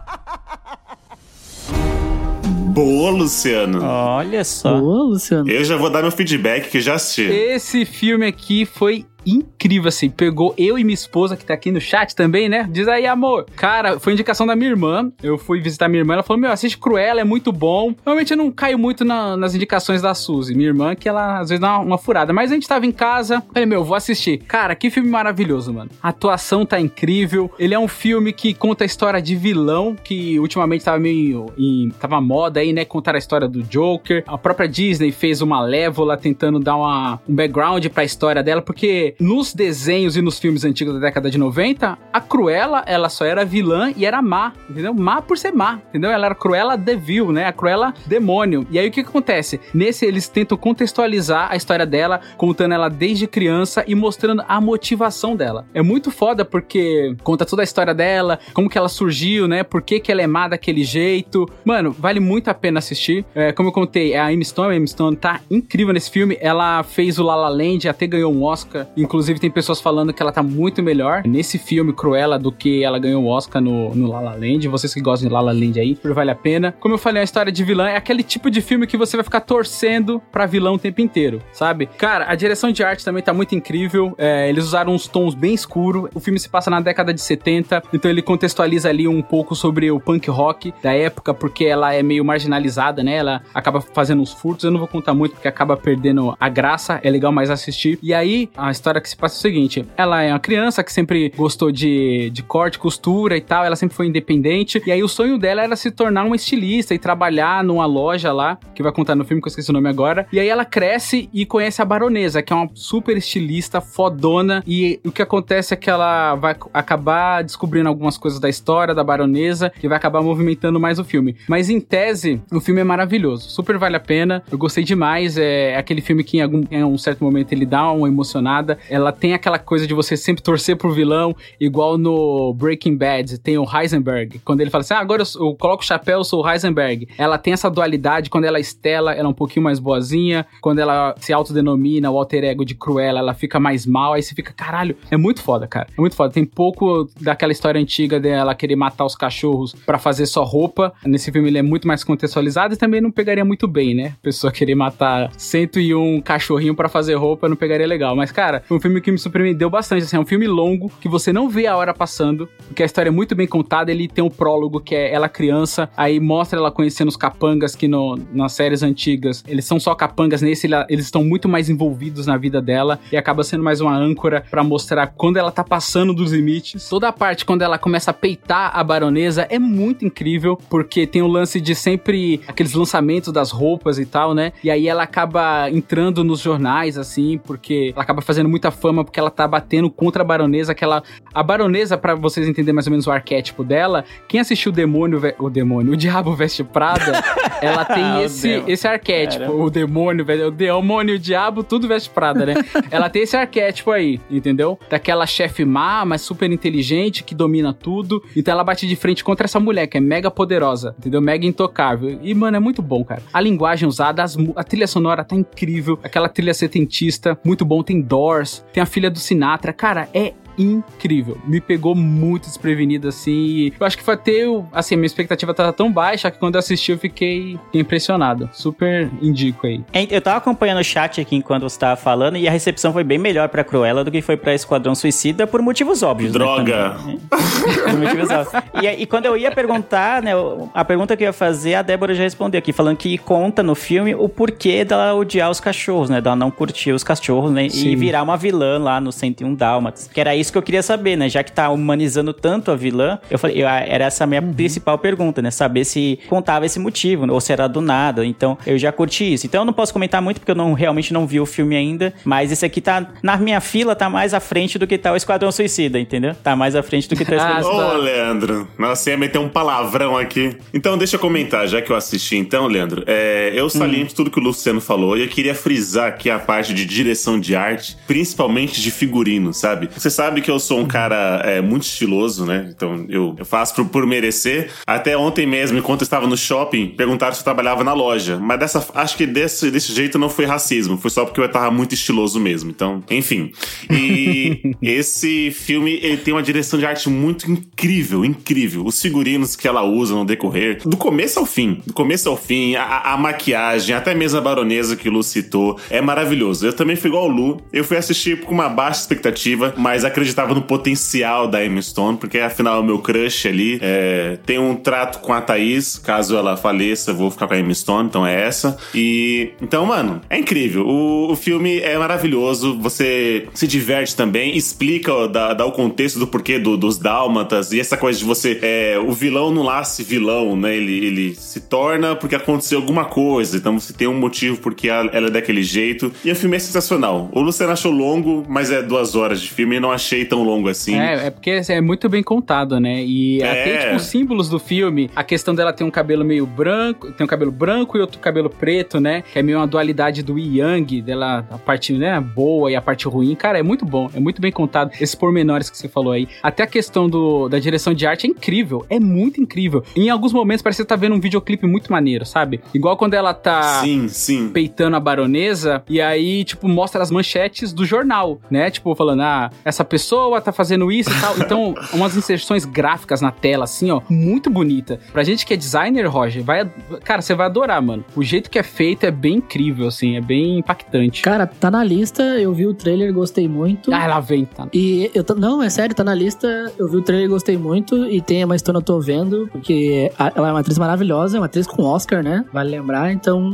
Boa, Luciano. Olha só. Ô, Luciano. Eu já vou dar meu feedback que já assisti. Esse filme aqui foi incrível, assim. Pegou eu e minha esposa, que tá aqui no chat também, né? Diz aí, amor. Cara, foi indicação da minha irmã. Eu fui visitar minha irmã, ela falou: Meu, assiste Cruella, é muito bom. Normalmente eu não caio muito na- nas indicações da Suzy, minha irmã, que ela às vezes dá uma, uma furada. Mas a gente tava em casa, falei: Meu, vou assistir. Cara, que filme maravilhoso, mano. A atuação tá incrível. Ele é um filme que conta a história de vilão, que ultimamente tava meio. Em, tava moda aí, né? Contar a história do Joker. A própria Disney fez uma Malévola tentando dar uma, um background pra história dela, porque nos desenhos e nos filmes antigos da década de 90, a Cruella, ela só era vilã e era má, entendeu? Má por ser má, entendeu? Ela era Cruella Devil, né? A Cruella demônio. E aí o que, que acontece? Nesse eles tentam contextualizar a história dela, contando ela desde criança e mostrando a motivação dela. É muito foda porque conta toda a história dela, como que ela surgiu, né? Por que, que ela é má daquele jeito. Mano, vale muito a pena assistir. É, como eu contei, é a Amy Stone, a Amy Stone tá incrível nesse filme. Ela fez o La La Land, até ganhou um Oscar. Inclusive tem pessoas falando que ela tá muito melhor nesse filme Cruella do que ela ganhou o Oscar no, no La La Land. Vocês que gostam de La La Land aí, vale a pena. Como eu falei, a história de vilã é aquele tipo de filme que você vai ficar torcendo pra vilão o tempo inteiro, sabe? Cara, a direção de arte também tá muito incrível. É, eles usaram uns tons bem escuros. O filme se passa na década de 70, então ele contextualiza ali um pouco sobre o punk rock da época, porque ela é meio marginalizada, né? Ela acaba fazendo uns furtos. Eu não vou contar muito porque acaba perdendo a graça. É legal mais assistir. E aí, a história que se passa é o seguinte: ela é uma criança que sempre gostou de, de corte, costura e tal. Ela sempre foi independente. E aí, o sonho dela era se tornar uma estilista e trabalhar numa loja lá, que vai contar no filme, que eu esqueci o nome agora. E aí, ela cresce e conhece a baronesa, que é uma super estilista, fodona. E o que acontece é que ela vai acabar descobrindo algumas coisas da história da baronesa, que vai acabar movimentando mais o filme. Mas em tese, o filme é maravilhoso. Super vale a pena. Eu gostei demais. É aquele filme que em, algum, em um certo momento ele dá uma emocionada. Ela tem aquela coisa de você sempre torcer pro vilão, igual no Breaking Bad, tem o Heisenberg. Quando ele fala assim, ah, agora eu, eu coloco o chapéu, eu sou o Heisenberg. Ela tem essa dualidade. Quando ela é Estela, ela é um pouquinho mais boazinha. Quando ela se autodenomina o alter ego de Cruella, ela fica mais mal. Aí você fica, caralho, é muito foda, cara. É muito foda. Tem pouco daquela história antiga dela querer matar os cachorros pra fazer só roupa. Nesse filme ele é muito mais contextualizado e também não pegaria muito bem, né? Pessoa querer matar 101 cachorrinho pra fazer roupa não pegaria legal. Mas, cara, foi um filme que me surpreendeu bastante. Assim, é um filme longo que você não vê a hora passando, porque a história é muito bem contada. Ele tem um prólogo que é ela criança, aí mostra ela conhecendo os capangas que no, nas séries antigas eles são só capangas. Nesse ele- eles estão muito mais envolvidos na vida dela e acaba sendo mais uma âncora pra mostrar quando ela tá passando dos limites. Toda a parte quando ela começa a peitar a baronesa é muito incrível, porque tem o lance de sempre aqueles lançamentos das roupas e tal, né? E aí ela acaba entrando nos jornais, assim, porque ela acaba fazendo muita fama porque ela tá batendo contra a baronesa, que ela. A baronesa, pra vocês entenderem mais ou menos o arquétipo dela, quem assistiu o demônio, o demônio, o diabo veste Prada, ela tem O esse, esse arquétipo. Caramba. O demônio, velho, o demônio, o diabo, tudo veste Prada, né? ela tem esse arquétipo aí, entendeu? Daquela chefe má, mas super inteligente, que domina tudo. Então ela bate de frente contra essa mulher, que é mega poderosa, entendeu? Mega intocável. E, mano, é muito bom, cara. A linguagem usada, as a trilha sonora tá incrível. Aquela trilha setentista, muito bom. Tem Doors, tem a filha do Sinatra. Cara, é incrível. Me pegou muito desprevenido, assim. e Eu acho que foi até, assim, minha expectativa tava tão baixa que quando eu assisti eu fiquei impressionado. Super indico aí. Eu tava acompanhando o chat aqui enquanto você tava falando e a recepção foi bem melhor pra Cruella do que foi pra Esquadrão Suicida por motivos óbvios. né, Droga. também. por motivos óbvios. E, e quando eu ia perguntar, né, a pergunta que eu ia fazer, a Débora já respondeu aqui, falando que conta no filme o porquê dela odiar os cachorros, né, dela não curtir os cachorros, né, e Sim. virar uma vilã lá no 101 Dálmatas. Que era isso que eu queria saber, né, já que tá humanizando tanto a vilã, eu falei, eu- era essa a minha principal pergunta, né, saber se contava esse motivo, ou se era do nada. Então, eu já curti isso. Então, eu não posso comentar muito porque eu não realmente não vi o filme ainda, mas esse aqui tá na minha fila, tá mais à frente do que tá o Esquadrão Suicida, entendeu? Tá mais à frente do que tá o Esquadrão Ô, Suicida. Leandro, nossa, ia meter um palavrão aqui. Então, deixa eu comentar, já que eu assisti, então, Leandro. É, eu saliento tudo que o Luciano falou e eu queria frisar aqui a parte de direção de arte, principalmente de figurino, sabe? Você sabe sabe que eu sou um cara é, muito estiloso, né? Então eu, eu faço por, por merecer. Até ontem mesmo, enquanto eu estava no shopping, perguntaram se eu trabalhava na loja. Mas dessa, acho que desse, desse jeito não foi racismo. Foi só porque eu tava muito estiloso mesmo. Então, enfim. E esse filme, ele tem uma direção de arte muito incrível, incrível. Os figurinos que ela usa no decorrer, do começo ao fim. Do começo ao fim, a, a maquiagem, até mesmo a baronesa que o Lu citou, é maravilhoso. Eu também fui igual o Lu. Eu fui assistir com uma baixa expectativa, mas acreditava no potencial da Emma Stone, porque afinal é o meu crush ali. É, tem um trato com a Thaís, caso ela faleça, eu vou ficar com a Emma Stone, então é essa. E então, mano, é incrível. O, o filme é maravilhoso, você se diverte também, explica, dá, dá o contexto do porquê do, dos dálmatas e essa coisa de você. É, o vilão não nasce vilão, né? Ele, ele se torna porque aconteceu alguma coisa, então você tem um motivo porque ela é daquele jeito. E o filme é sensacional. O Luciano achou longo, mas é duas horas de filme e não achei tão longo assim. É, é porque é muito bem contado, né? E É. até, tipo, os símbolos do filme, a questão dela ter um cabelo meio branco, tem um cabelo branco e outro cabelo preto, né? Que é meio uma dualidade do Yang, dela, a parte, né, boa e a parte ruim. Cara, é muito bom, é muito bem contado. Esses pormenores que você falou aí. Até a questão do, da direção de arte é incrível, é muito incrível. Em alguns momentos parece que você tá vendo um videoclipe muito maneiro, sabe? Igual quando ela tá Sim, sim. peitando a baronesa e aí, tipo, mostra as manchetes do jornal, né? Tipo, falando, ah, essa pessoa tá fazendo isso e tal. Então, umas inserções gráficas na tela, assim, ó, muito bonita. Pra gente que é designer, Roger, vai. Cara, você vai adorar, mano. O jeito que é feito é bem incrível, assim, é bem impactante. Cara, tá na lista, eu vi o trailer, gostei muito. Ah, ela vem, tá. E eu tô- não, é sério, tá na lista. Eu vi o trailer gostei muito. E tem a Emma Stone eu tô vendo, porque ela é uma atriz maravilhosa, é uma atriz com Oscar, né? Vale lembrar. Então,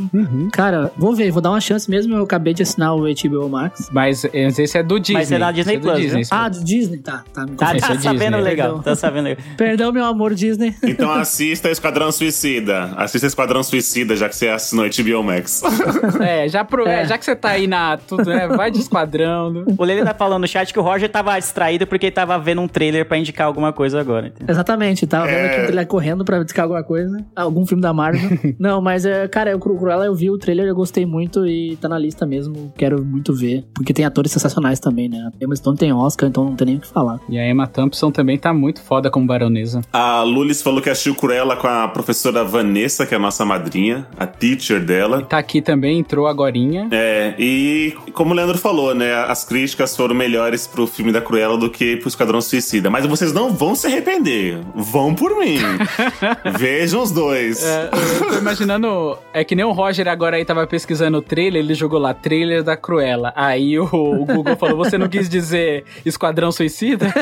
cara, vou ver, vou dar uma chance mesmo. Eu acabei de assinar o HBO Max. Mas eh, esse é do Disney. Mas é na Disney Esse do Plus, Disney, viu? Ah, do Disney, tá. Tá, me Tá, tá Disney, sabendo legal, perdão. tá sabendo legal. Perdão, meu amor Disney. Então assista Esquadrão Suicida. Assista Esquadrão Suicida, já que você assinou HBO Max. É, já, pro- É. já que você tá aí na. Tudo, né? Vai de esquadrão. O Lele tá falando no chat que o Roger tava distraído porque ele tava vendo um trailer pra indicar alguma coisa agora. entendeu? Exatamente, tava vendo É. aqui o trailer correndo pra buscar alguma coisa. Algum filme da Marvel. não, mas, é, cara, o Cru- Cruella eu vi o trailer, eu gostei muito e tá na lista mesmo. Quero muito ver. Porque tem atores sensacionais também, né? A Emma Stone tem Oscar, então não tem nem o que falar. E a Emma Thompson também tá muito foda como baronesa. A Lulis falou que assistiu Cruella com a professora Vanessa, que é a nossa madrinha, a teacher dela. Tá aqui também, entrou agorinha. É, e como o Leandro falou, né? As críticas foram melhores pro filme da Cruella do que pro Esquadrão Suicida. Mas vocês não vão se arrepender. Vão por mim. Vejam os dois. É, eu tô imaginando. É que nem o Roger agora aí tava pesquisando o trailer, ele jogou lá, trailer da Cruella. Aí o, o Google falou: você não quis dizer Esquadrão Suicida?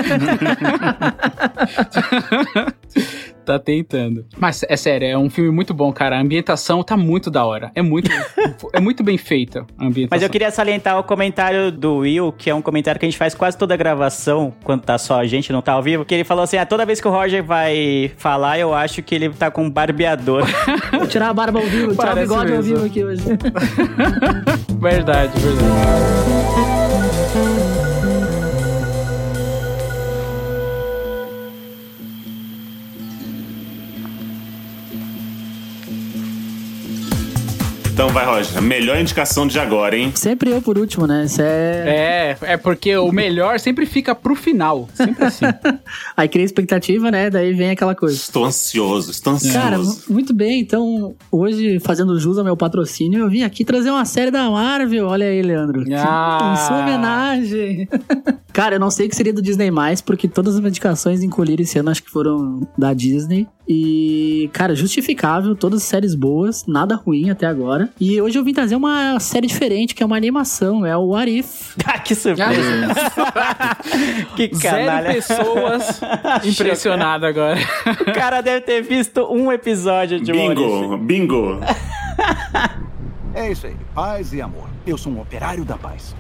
tá tentando. Mas é sério, é um filme muito bom, cara. A ambientação tá muito da hora. É muito, é muito bem feita a ambientação. Mas eu queria salientar o comentário do Will, que é um comentário que a gente faz quase toda a gravação, quando tá só a gente, não tá ao vivo, que ele falou assim: ah, toda vez que o Roger vai falar, eu acho que ele tá com um barbeador. Vou tirar a barba ao vivo, tirar o bigode ao mesmo. vivo aqui hoje. Verdade, verdade. Então vai, Roger. Melhor indicação de agora, hein? Sempre eu por último, né? Isso é. É, é porque o melhor sempre fica pro final. Sempre assim. Aí cria expectativa, né? Daí vem aquela coisa. Estou ansioso, estou ansioso. Cara, mu- muito bem. Então, hoje, fazendo jus ao meu patrocínio, eu vim aqui trazer uma série da Marvel. Olha aí, Leandro. Ah. Em sua homenagem. Cara, eu não sei o que seria do Disney+, porque todas as indicações encolhidas esse ano acho que foram da Disney. E, cara, justificável, todas as séries boas, nada ruim até agora. E hoje eu vim trazer uma série diferente, que é uma animação, é o What If. Ah, que surpresa. que Zero canalha. pessoas impressionadas agora. O cara deve ter visto um episódio de What If. Bingo, bingo. É isso aí, paz e amor. Eu sou um operário da paz.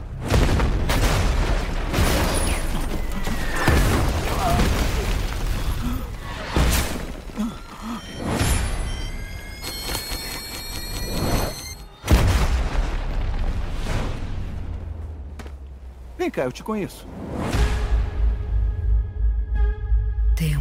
Vem cá, eu te conheço. Tempo.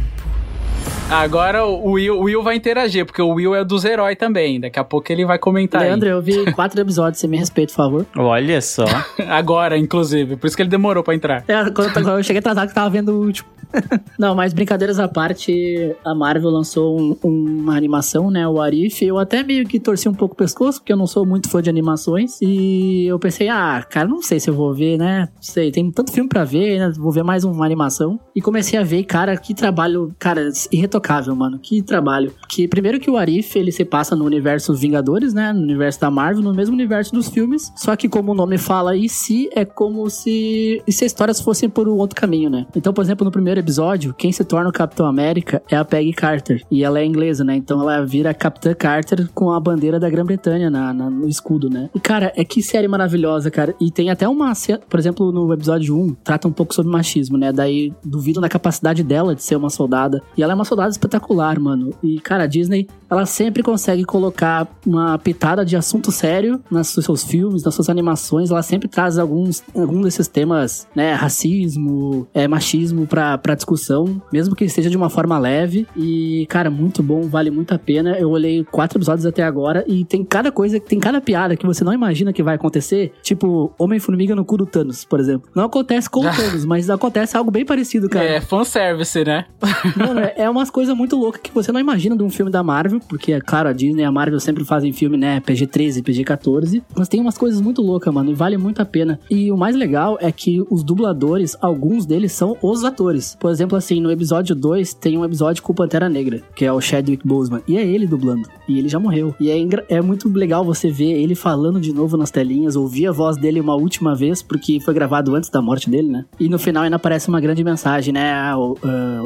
Agora o Will, o Will vai interagir, porque o Will é dos heróis também. Daqui a pouco ele vai comentar aí. Leandro, eu vi quatro episódios, você me respeita, por favor. Olha só. Agora, inclusive. Por isso que ele demorou pra entrar. É, quando, quando eu cheguei atrasado que eu tava vendo o último. Não, mas brincadeiras à parte, a Marvel lançou um- uma animação, né, o Arif. Eu até meio que torci um pouco o pescoço, porque eu não sou muito fã de animações. E eu pensei, ah, cara, não sei se eu vou ver, né? Não sei, tem tanto filme pra ver, né? Vou ver mais uma animação. E comecei a ver, cara, que trabalho, cara, irretocável, mano. Que trabalho. Que primeiro que o Arif, ele se passa no universo Vingadores, né? No universo da Marvel, no mesmo universo dos filmes. Só que como o nome fala, e se é como se, e se as histórias fossem por um outro caminho, né? Então, por exemplo, no primeiro episódio, quem se torna o Capitão América é a Peggy Carter. E ela é inglesa, né? Então ela vira Capitã Carter com a bandeira da Grã-Bretanha na, na- no escudo, né? E, cara, é que série maravilhosa, cara. E tem até uma cena, por exemplo, no episódio 1, trata um pouco sobre machismo, né? Daí duvidam da capacidade dela de ser uma soldada. E ela é uma soldada espetacular, mano. E, cara, a Disney, ela sempre consegue colocar uma pitada de assunto sério nos seus filmes, nas suas animações. Ela sempre traz alguns, algum desses temas, né? Racismo, é, machismo pra, pra discussão, mesmo que seja de uma forma leve. E, cara, muito bom, vale muito a pena. Eu olhei quatro episódios até agora e tem cada coisa, tem cada piada que você não imagina que vai acontecer. Tipo, Homem-Formiga no cu do Thanos, por exemplo. Não acontece com o Thanos, mas acontece algo bem parecido, cara. É, fanservice, né? Mano, é- é umas coisas muito loucas que você não imagina de um filme da Marvel, porque, é claro, a Disney e a Marvel sempre fazem filme, né, PG-13, PG-14, mas tem umas coisas muito loucas, mano, e vale muito a pena. E o mais legal é que os dubladores, alguns deles são os atores. Por exemplo, assim, no episódio 2 tem um episódio com o Pantera Negra, que é o Chadwick Boseman, e é ele dublando, e ele já morreu. E é, é muito legal você ver ele falando de novo nas telinhas, ouvir a voz dele uma última vez, porque foi gravado antes da morte dele, né? E no final ainda aparece uma grande mensagem, né? ah,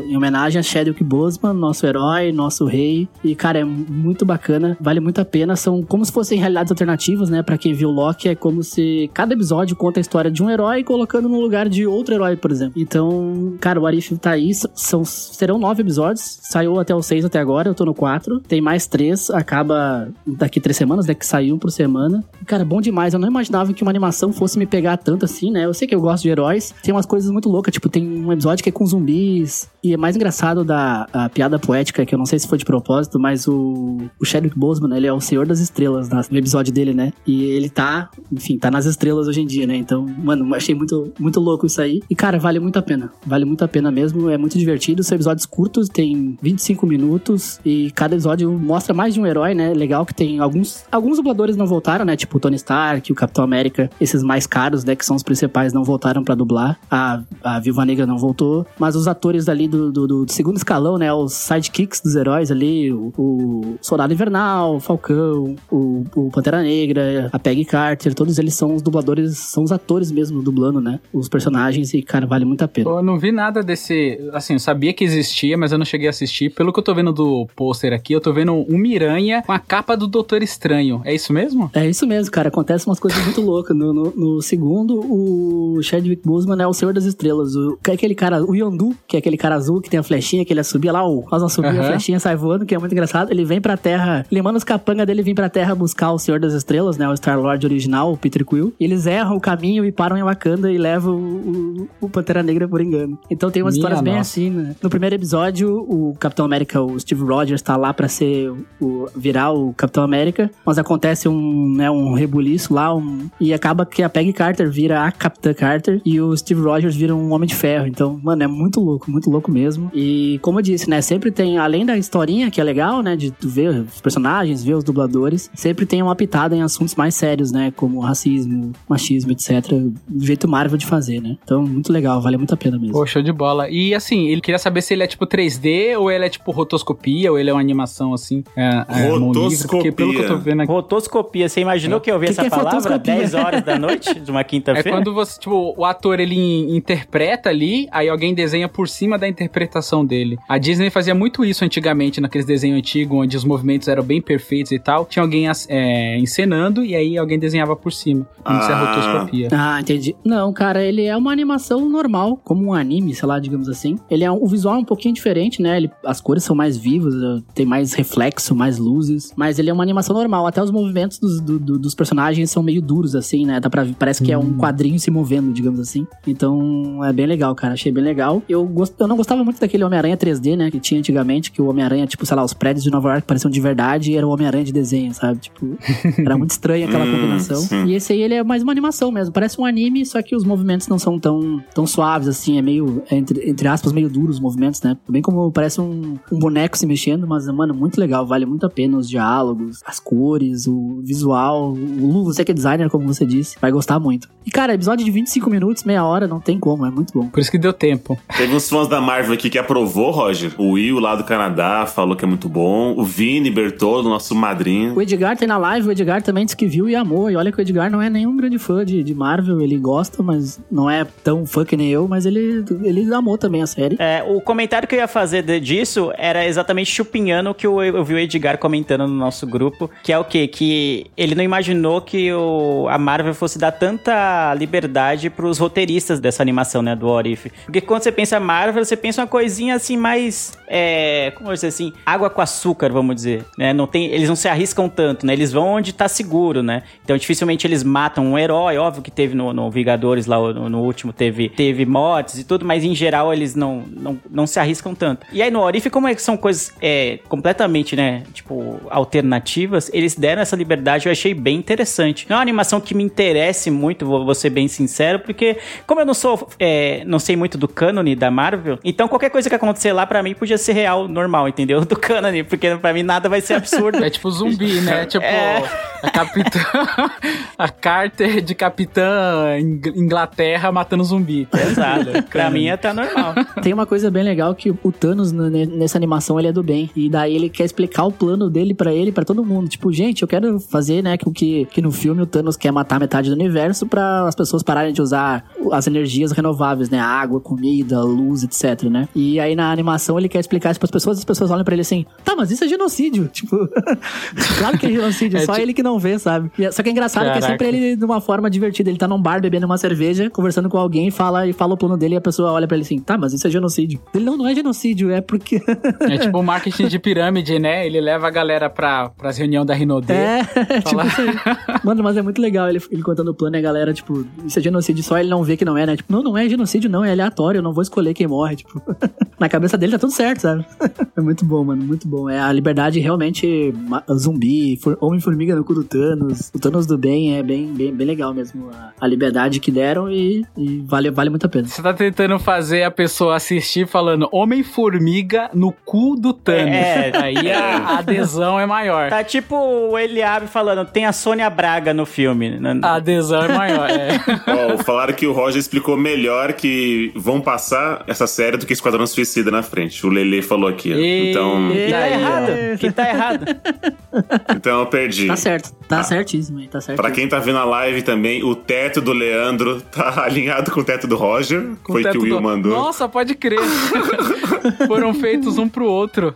em homenagem a Chadwick Boseman, nosso herói, nosso rei. E, cara, é muito bacana, vale muito a pena. São como se fossem realidades alternativas, né? Pra quem viu Loki, é como se cada episódio conta a história de um herói colocando no lugar de outro herói, por exemplo. Então, cara, o Arif tá aí. São, serão nove episódios. Saiu até o seis até agora, eu tô no quatro. Tem mais três, acaba daqui três semanas, né? Que saiu por semana. Cara, bom demais. Eu não imaginava que uma animação fosse me pegar tanto assim, né? Eu sei que eu gosto de heróis. Tem umas coisas muito loucas, tipo, tem um episódio que é com zumbis. E é mais engraçado da a piada poética, que eu não sei se foi de propósito, mas o, o Chadwick Boseman, ele é o Senhor das Estrelas no episódio dele, né? E ele tá, enfim, tá nas estrelas hoje em dia, né? Então, mano, achei muito, muito louco isso aí. E, cara, vale muito a pena. Vale muito a pena mesmo. É muito divertido. São episódios curtos, tem 25 minutos. E cada episódio mostra mais de um herói, né? Legal que tem alguns. Alguns dubladores não voltaram, né? Tipo o Tony Stark, o Capitão América, esses mais caros, né? Que são os principais, não voltaram pra dublar. A, a Viúva Negra não voltou. Mas os atores ali do, do, do segundo escalão, né? Os sidekicks dos heróis ali, o, o Soldado Invernal, o Falcão, o, o Pantera Negra, a Peggy Carter, todos eles são os dubladores, são os atores mesmo dublando, né? Os personagens e, cara, vale muito a pena. Eu não vi nada desse. Assim, eu sabia que existia, mas eu não cheguei a assistir. Pelo que eu tô vendo do pôster aqui, eu tô vendo um Miranha com a capa do Doutor Estranho. É isso mesmo? É isso mesmo, cara. Acontece umas coisas muito loucas. No, no, no segundo, o Chadwick Boseman é o Senhor das Estrelas. O, que é aquele cara, o Yondu, que é aquele cara azul que tem a flechinha, que ele subia lá, o, faz uma subida, a flechinha sai voando, que é muito engraçado. Ele vem pra Terra, ele manda os capangas dele vir pra Terra buscar o Senhor das Estrelas, né? O Star-Lord original, o Peter Quill. E eles erram o caminho e param em Wakanda e levam o, o, o Pantera Negra por engano. Então tem umas Minha histórias bem nossa. assim, né? No primeiro episódio, o Capitão América, o Steve Rogers, tá lá pra ser o, virar o Capitão América, mas acontece um, né, um rebuliço lá, um- e acaba que a Peggy Carter vira a Capitã Carter e o Steve Rogers vira um Homem de Ferro. Então, mano, é muito louco, muito louco mesmo. E como eu disse, né, sempre tem, além da historinha, que é legal, né, de tu ver os personagens, ver os dubladores, sempre tem uma pitada em assuntos mais sérios, né, como racismo, machismo, etc. Do jeito Marvel de fazer, né. Então, muito legal, vale muito a pena mesmo. Show de bola. E assim, ele queria saber se ele é tipo 3D ou ele é tipo rotoscopia ou ele é uma animação assim. É, é, porque pelo que eu tô vendo aqui. Rotoscopia. Você imaginou que eu ouvi Que essa que é palavra fotoscopia? 10 horas da noite de uma É quinta-feira? quando você, tipo, o ator ele in- interpreta ali, aí alguém desenha por cima da interpretação dele. A Disney fazia muito isso antigamente, naqueles desenhos antigos, onde os movimentos eram bem perfeitos e tal. Tinha alguém é, encenando e aí alguém desenhava por cima. Isso é rotoscopia. Ah, entendi. Não, cara, ele é uma animação normal, como um anime, sei lá, digamos assim. Ele é um, o visual é um pouquinho diferente, né? Ele, as cores são mais vivas, eh, tem mais reflexo, mais luzes. Mas ele é uma animação normal. Até os movimentos dos, do- do- dos personagens são meio duros, assim, né? Dá pra, parece que é um quadrinho se movendo, digamos assim. Então é bem legal, cara. Achei bem legal. Eu, gost, eu não gostava muito daquele Homem-Aranha 3D, né? Que tinha antigamente, que o Homem-Aranha, tipo, sei lá, os prédios de Nova York pareciam de verdade e era o Homem-Aranha de desenho, sabe? Tipo, era muito estranha aquela Hum, combinação. sim. E esse aí, ele é mais uma animação mesmo. Parece um anime, só que os movimentos não são tão, tão suaves, assim. É meio, é entre, entre aspas, meio duros os movimentos, né? Bem como parece um, um boneco se mexendo, mas, mano, muito legal. Vale muito a pena os diálogos, as cores, o visual. O Lu, você que é designer, como você disse, vai gostar muito. E, cara, episódio de 25 minutos, meia hora, não tem como, é muito bom. Por isso que deu tempo. Teve uns fãs da Marvel aqui que aprovou, Roger. O Will lá do Canadá falou que é muito bom. O Vini Bertolo, nosso madrinho. O Edgar tem na live, o Edgar também disse que viu e amou. E olha que o Edgar não é nenhum grande fã de, de Marvel, ele gosta, mas não é tão fã que nem eu, mas ele, ele amou também a série. É, o comentário que eu ia fazer de- disso era exatamente chupinhando o que eu, eu vi o Edgar comentando no nosso grupo, que é o quê? Que ele não imaginou que o, a Marvel fosse dar tanta liberdade pros roteiristas dessa animação, né, do What If. Porque quando você pensa Marvel, você pensa uma coisinha assim mais, é, como eu dizer assim, água com açúcar, vamos dizer, né? Não tem, eles não se arriscam tanto, né? Eles vão onde tá seguro, né? Então dificilmente eles matam um herói, óbvio que teve no, no Vingadores lá, no, no último, teve, teve mortes e tudo, mas em geral eles não, não, não se arriscam tanto. E aí no Orif, como é que são coisas é, completamente, né, tipo, alternativas, eles deram essa liberdade, eu achei bem interessante. Não é uma animação que me interesse muito, vou, vou ser bem sincero, porque como eu não sou, é, não sei muito do cânone da Marvel, então qualquer coisa que acontecer lá pra mim podia ser real, normal, entendeu? Do cânone, porque pra mim nada vai ser absurdo. É tipo zumbi, né? Tipo, É. a capitã. a Carter de capitã Ing- Inglaterra matando zumbi. Exato. pra mim é tá normal. Tem uma coisa bem legal que o Thanos nessa animação ele é do bem e daí ele quer explicar o plano dele pra ele, pra todo mundo. Tipo, gente, eu quero fazer, né, que que que no filme o Thanos quer matar metade do universo pra as pessoas pararem de usar as energias renováveis, né, água, comida, luz, etc, né? E aí na animação ele quer explicar isso pras pessoas, as pessoas olham pra ele assim: "Tá, mas isso é genocídio". Tipo, claro que é genocídio, É só ti- ele que não vê, sabe? É- Só que é engraçado que é Caraca. sempre ele de uma forma divertida. Ele tá num bar bebendo uma cerveja, conversando com alguém, fala e fala o plano dele e a pessoa olha pra ele assim: "Tá, mas isso é genocídio". Ele não, não é genocídio, é porque É tipo o marketing de pirâmide, né? Ele leva a galera pra, pras reuniões da Rinodê. É, tipo Fala- isso aí. Mano, mas é muito legal ele, ele contando o plano e a galera, tipo, isso é genocídio, só ele não vê que não é, né? Tipo, não, não é genocídio, não, é aleatório, eu não vou escolher quem morre, tipo. Na cabeça dele tá tudo certo, sabe? É muito bom, mano, muito bom. É a liberdade realmente zumbi, for- Homem-Formiga no cu do Thanos. O Thanos do bem é bem, bem, bem legal mesmo. A, a liberdade que deram e, e vale, vale muito a pena. Você tá tentando fazer a pessoa assistir falando Homem-Formiga no cu do Thanos. É. Aí a adesão é maior. Tá tipo o Eliabe falando, tem a Sônia Braga no filme. A adesão é maior, é. Ó, falaram que o Roger explicou melhor que vão passar essa série do que Esquadrão Suicida na frente. O Lele falou aqui. ó. Então, Que tá Aí, ó. errado, que tá errado. então eu perdi. Tá certo, tá certíssimo, hein? Tá certo. Pra quem tá vendo a live também, o teto do Leandro tá alinhado com o teto do Roger. Com foi que teto o Will do- mandou. Nossa, pode crer. Foram feitos um pro outro.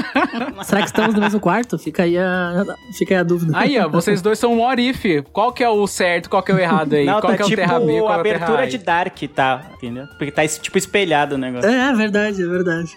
Será que estamos no mesmo quarto? Fica aí a, fica aí a dúvida. Aí, ó, vocês dois são um what if. Qual que é o certo, qual que é o errado aí? Não, qual tá que é o tipo terra B, qual a é abertura A? de Dark, tá? Entendeu? Porque tá tipo espelhado o negócio. É, é verdade, é verdade.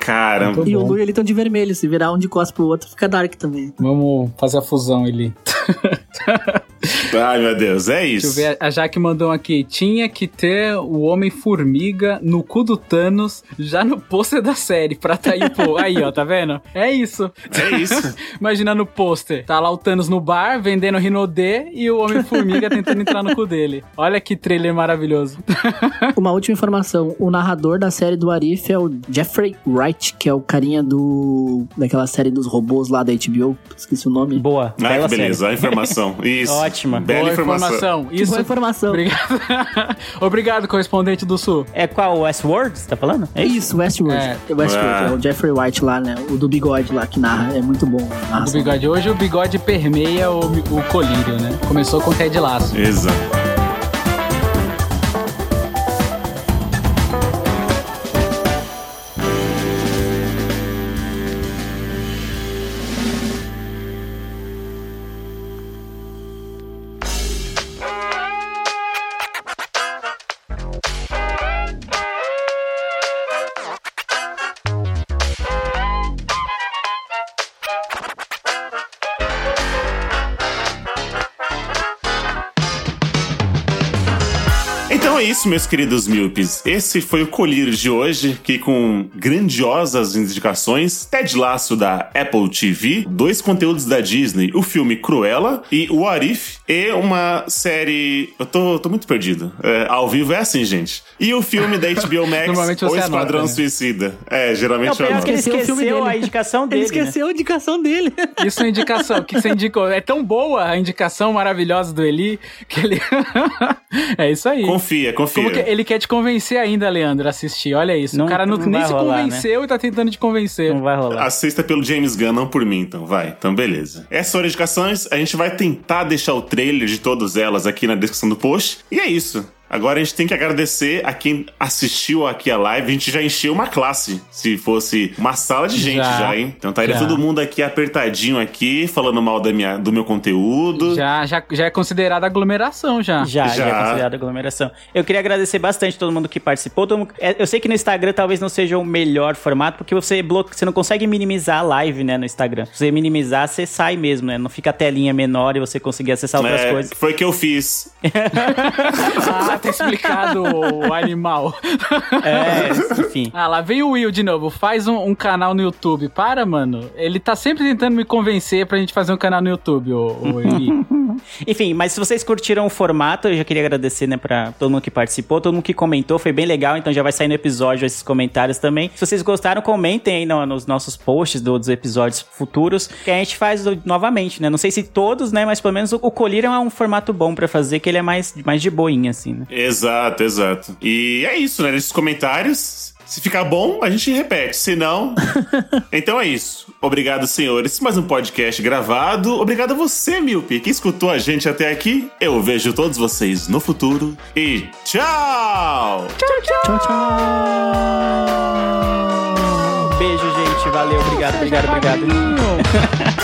Caramba. E o Lu, ele tão de vermelho. Se virar um de costas pro outro, fica dark também. Vamos fazer a fusão ali. Ai, meu Deus, é Deixa eu isso. ver, a Jaque mandou aqui. Tinha que ter o Homem-Formiga no cu do Thanos já no pôster da série pra atrair o povo. Aí, ó, tá vendo? É isso. É isso. Imagina no pôster. Tá lá o Thanos no bar vendendo Rinodê e o Homem-Formiga tentando entrar no cu dele. Olha que trailer maravilhoso. Uma última informação: o narrador da série do Arif é o Jeffrey Wright, que é o carinha do. daquela série dos robôs lá da HBO. Esqueci o nome. Boa. Ah, beleza, série. Informação. Isso. Ótima. Bela Boa informação. informação. Isso. boa informação. Obrigado. Obrigado, correspondente do Sul. É qual? Westworld, você tá falando? É isso? Isso, Westworld. É. É. Westworld, Ah. é o Jeffrey White lá, né? O do bigode lá que narra. É muito bom. a O narração. bigode. Hoje o bigode permeia o, o colírio, né? Começou com o Ted Laço. Exato. Então é isso, meus queridos míopes. Esse foi o Colírio de hoje, que com grandiosas indicações, Ted Laço da Apple TV, dois conteúdos da Disney, o filme Cruella e o Arif, e uma série... Eu tô, tô muito perdido. É, ao vivo é assim, gente. E o filme da HBO Max, O Esquadrão anota, né? Suicida. É, geralmente eu pior anoto. que ele Esqueceu o filme esqueceu dele. a indicação Ele dele. né? esqueceu a indicação dele. Isso é indicação. O que você indicou? É tão boa a indicação maravilhosa do Eli que ele. é isso aí. Confia, confia. Como que ele quer te convencer ainda, Leandro, a assistir? Olha isso. Não- o cara não, não nem se rolar, convenceu e tá tentando te convencer. Não vai rolar. Assista pelo James Gunn, não por mim, então. Vai, então beleza. Essas foram as indicações. A gente vai tentar deixar o trailer de todas elas aqui na descrição do post. E é isso. Agora a gente tem que agradecer a quem assistiu aqui a live. A gente já encheu uma classe, se fosse uma sala de gente já, Já. hein? Então estaria Já. todo mundo aqui apertadinho aqui, falando mal da minha, do meu conteúdo. Já, já, já é considerada aglomeração já. Já, já, Já. é considerado aglomeração. Eu queria agradecer bastante todo mundo que participou. todo mundo- é, Eu sei que no Instagram talvez não seja o melhor formato, porque você bloque... você não consegue minimizar a live, né, no Instagram. Se você minimizar, você sai mesmo, né? Não fica a telinha menor e você conseguir acessar outras É, coisas. Foi o que eu fiz. Ah, tá explicado o animal. É, enfim. Ah, lá veio o Will de novo. Faz um, um canal no YouTube. Para, mano. Ele tá sempre tentando me convencer pra gente fazer um canal no YouTube, o, o Enfim, mas se vocês curtiram o formato, eu já queria agradecer, né, pra todo mundo que participou, todo mundo que comentou, foi bem legal, então já vai sair no episódio esses comentários também. Se vocês gostaram, comentem aí no- nos nossos posts do- dos episódios futuros, que a gente faz novamente, né? Não sei se todos, né, mas pelo menos o, o Colírio é um formato bom pra fazer, que ele é mais, mais de boinha, assim, né? Exato, exato. E é isso, né? Nesses comentários. Se ficar bom, a gente repete. Se não. então é isso. Obrigado, senhores. Mais um podcast gravado. Obrigado a você, Milpe, que escutou a gente até aqui. Eu vejo todos vocês no futuro. E tchau! Tchau, tchau. Beijo, gente. Valeu, obrigado, obrigado, obrigado.